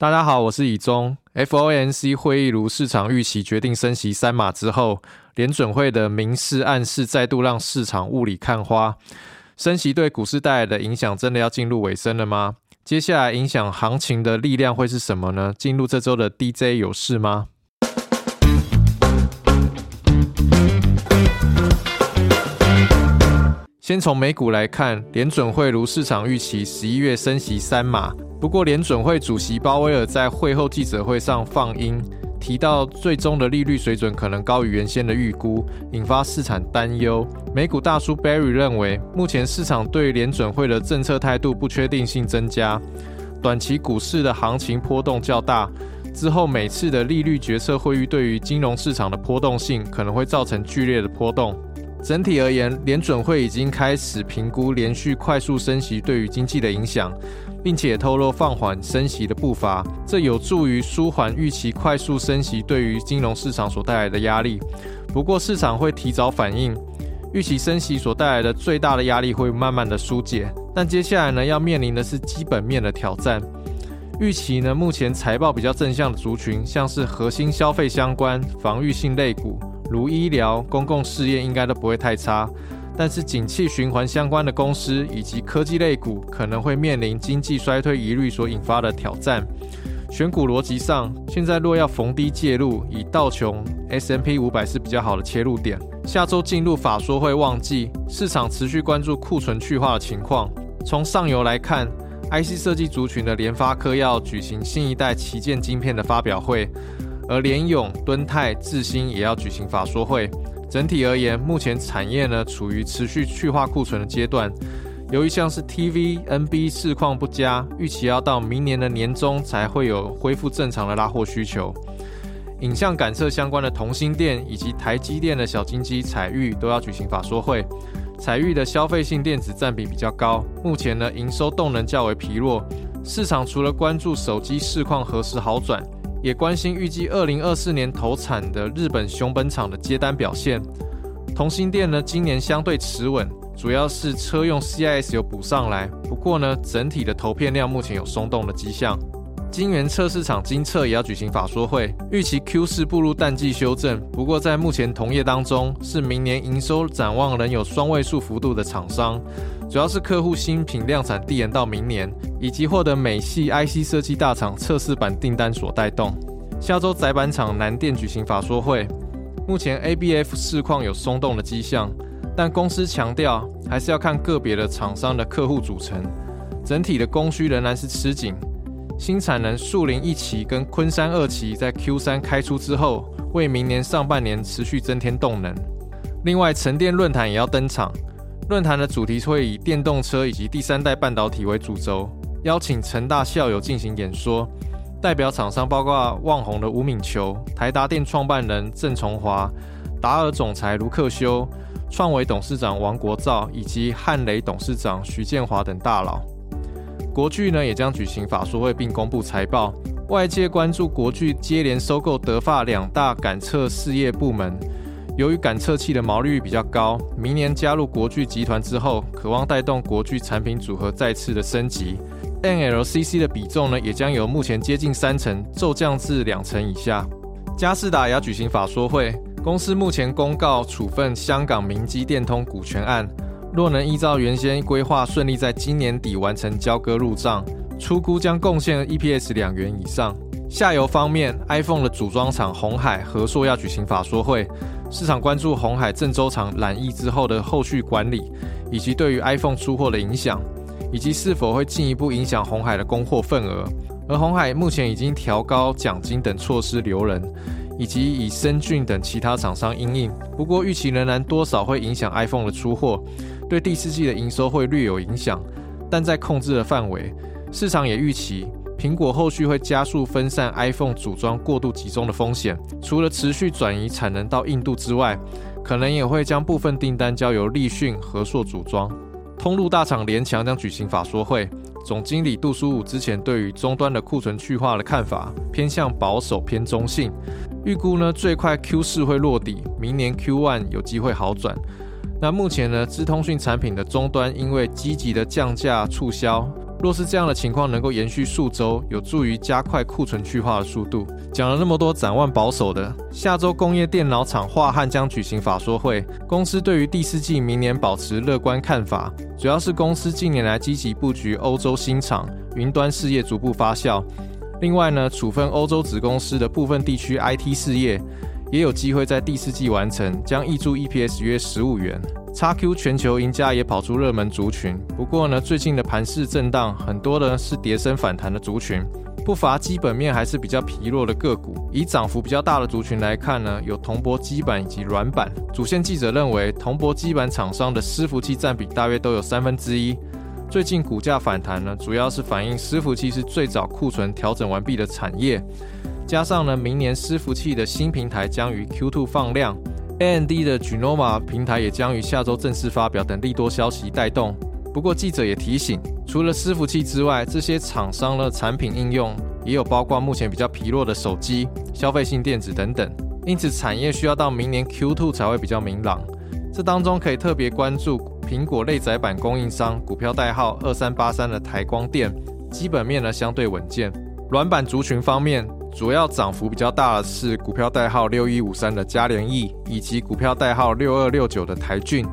大家好，我是以中。FOMC 会议如市场预期决定升息三码之后，联准会的明示暗示再度让市场雾里看花。升息对股市带来的影响真的要进入尾声了吗？接下来影响行情的力量会是什么呢？进入这周的 DJ 有事吗？先从美股来看，联准会如市场预期，十一月升息三码。不过，联准会主席鲍威尔在会后记者会上放音，提到最终的利率水准可能高于原先的预估，引发市场担忧。美股大叔 Barry 认为，目前市场对联准会的政策态度不确定性增加，短期股市的行情波动较大。之后每次的利率决策会议对于金融市场的波动性可能会造成剧烈的波动。整体而言，联准会已经开始评估连续快速升息对于经济的影响。并且透露放缓升息的步伐，这有助于舒缓预期快速升息对于金融市场所带来的压力。不过市场会提早反应，预期升息所带来的最大的压力会慢慢的疏解。但接下来呢，要面临的是基本面的挑战。预期呢，目前财报比较正向的族群，像是核心消费相关、防御性类股，如医疗、公共事业，应该都不会太差。但是，景气循环相关的公司以及科技类股可能会面临经济衰退疑虑所引发的挑战。选股逻辑上，现在若要逢低介入，以道琼 S M P 五百是比较好的切入点。下周进入法说会旺季，市场持续关注库存去化的情况。从上游来看，I C 设计族群的联发科要举行新一代旗舰晶片的发表会，而联咏、敦泰、智新也要举行法说会。整体而言，目前产业呢处于持续去化库存的阶段。由于像是 TV、NB 市况不佳，预期要到明年的年中才会有恢复正常的拉货需求。影像感测相关的同心电以及台积电的小金鸡彩玉都要举行法说会。彩玉的消费性电子占比比较高，目前呢营收动能较为疲弱。市场除了关注手机市况何时好转。也关心预计二零二四年投产的日本熊本厂的接单表现。同心店呢，今年相对持稳，主要是车用 CIS 有补上来。不过呢，整体的投片量目前有松动的迹象。晶圆测试厂金测也要举行法说会，预期 Q 四步入淡季修正。不过在目前同业当中，是明年营收展望仍有双位数幅度的厂商。主要是客户新品量产递延到明年，以及获得美系 IC 设计大厂测试版订单所带动。下周载板厂南电举行法说会，目前 ABF 市况有松动的迹象，但公司强调还是要看个别的厂商的客户组成，整体的供需仍然是吃紧。新产能树林一期跟昆山二期在 Q 三开出之后，为明年上半年持续增添动能。另外，沉淀论坛也要登场。论坛的主题会以电动车以及第三代半导体为主轴，邀请成大校友进行演说。代表厂商包括旺宏的吴敏球、台达电创办人郑崇华、达尔总裁卢克修、创维董事长王国造以及汉雷董事长徐建华等大佬。国巨呢也将举行法说会并公布财报。外界关注国巨接连收购德发两大感测事业部门。由于感测器的毛利率比较高，明年加入国巨集团之后，渴望带动国巨产品组合再次的升级。NLCC 的比重呢，也将由目前接近三成骤降至两成以下。嘉士达也要举行法说会，公司目前公告处分香港明基电通股权案，若能依照原先规划顺利在今年底完成交割入账，出估将贡献 EPS 两元以上。下游方面，iPhone 的组装厂红海和硕要举行法说会。市场关注红海郑州厂染疫之后的后续管理，以及对于 iPhone 出货的影响，以及是否会进一步影响红海的供货份额。而红海目前已经调高奖金等措施留人，以及以深俊等其他厂商应应。不过预期仍然多少会影响 iPhone 的出货，对第四季的营收会略有影响，但在控制的范围。市场也预期。苹果后续会加速分散 iPhone 组装过度集中的风险，除了持续转移产能到印度之外，可能也会将部分订单交由立讯、和硕组装。通路大厂联强将举行法说会，总经理杜书武之前对于终端的库存去化的看法偏向保守偏中性，预估呢最快 Q 四会落底，明年 Q one 有机会好转。那目前呢，资通讯产品的终端因为积极的降价促销。若是这样的情况能够延续数周，有助于加快库存去化的速度。讲了那么多，展望保守的，下周工业电脑厂华汉将举行法说会，公司对于第四季明年保持乐观看法，主要是公司近年来积极布局欧洲新厂，云端事业逐步发酵。另外呢，处分欧洲子公司的部分地区 IT 事业，也有机会在第四季完成，将挹注 EPS 约十五元。x Q 全球赢家也跑出热门族群，不过呢，最近的盘势震荡，很多的是跌升反弹的族群，不乏基本面还是比较疲弱的个股。以涨幅比较大的族群来看呢，有铜箔基板以及软板。主线记者认为，铜箔基板厂商的伺服器占比大约都有三分之一。最近股价反弹呢，主要是反映伺服器是最早库存调整完毕的产业，加上呢，明年伺服器的新平台将于 Q2 放量。AMD 的 Genoma 平台也将于下周正式发表等利多消息带动。不过记者也提醒，除了伺服器之外，这些厂商的产品应用也有包括目前比较疲弱的手机、消费性电子等等。因此产业需要到明年 Q2 才会比较明朗。这当中可以特别关注苹果类载板供应商股票代号二三八三的台光电，基本面呢相对稳健。软板族群方面。主要涨幅比较大的是股票代号六一五三的嘉联益，以及股票代号六二六九的台骏。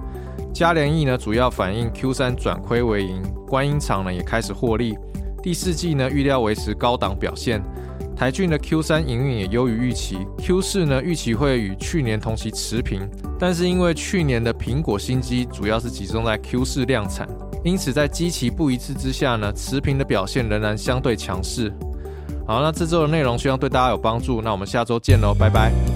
嘉联益呢，主要反映 Q 三转亏为盈，观音厂呢也开始获利，第四季呢预料维持高档表现。台骏的 Q 三营运也优于预期，Q 四呢预期会与去年同期持平，但是因为去年的苹果新机主要是集中在 Q 四量产，因此在机期不一致之下呢，持平的表现仍然相对强势。好，那这周的内容希望对大家有帮助。那我们下周见喽，拜拜。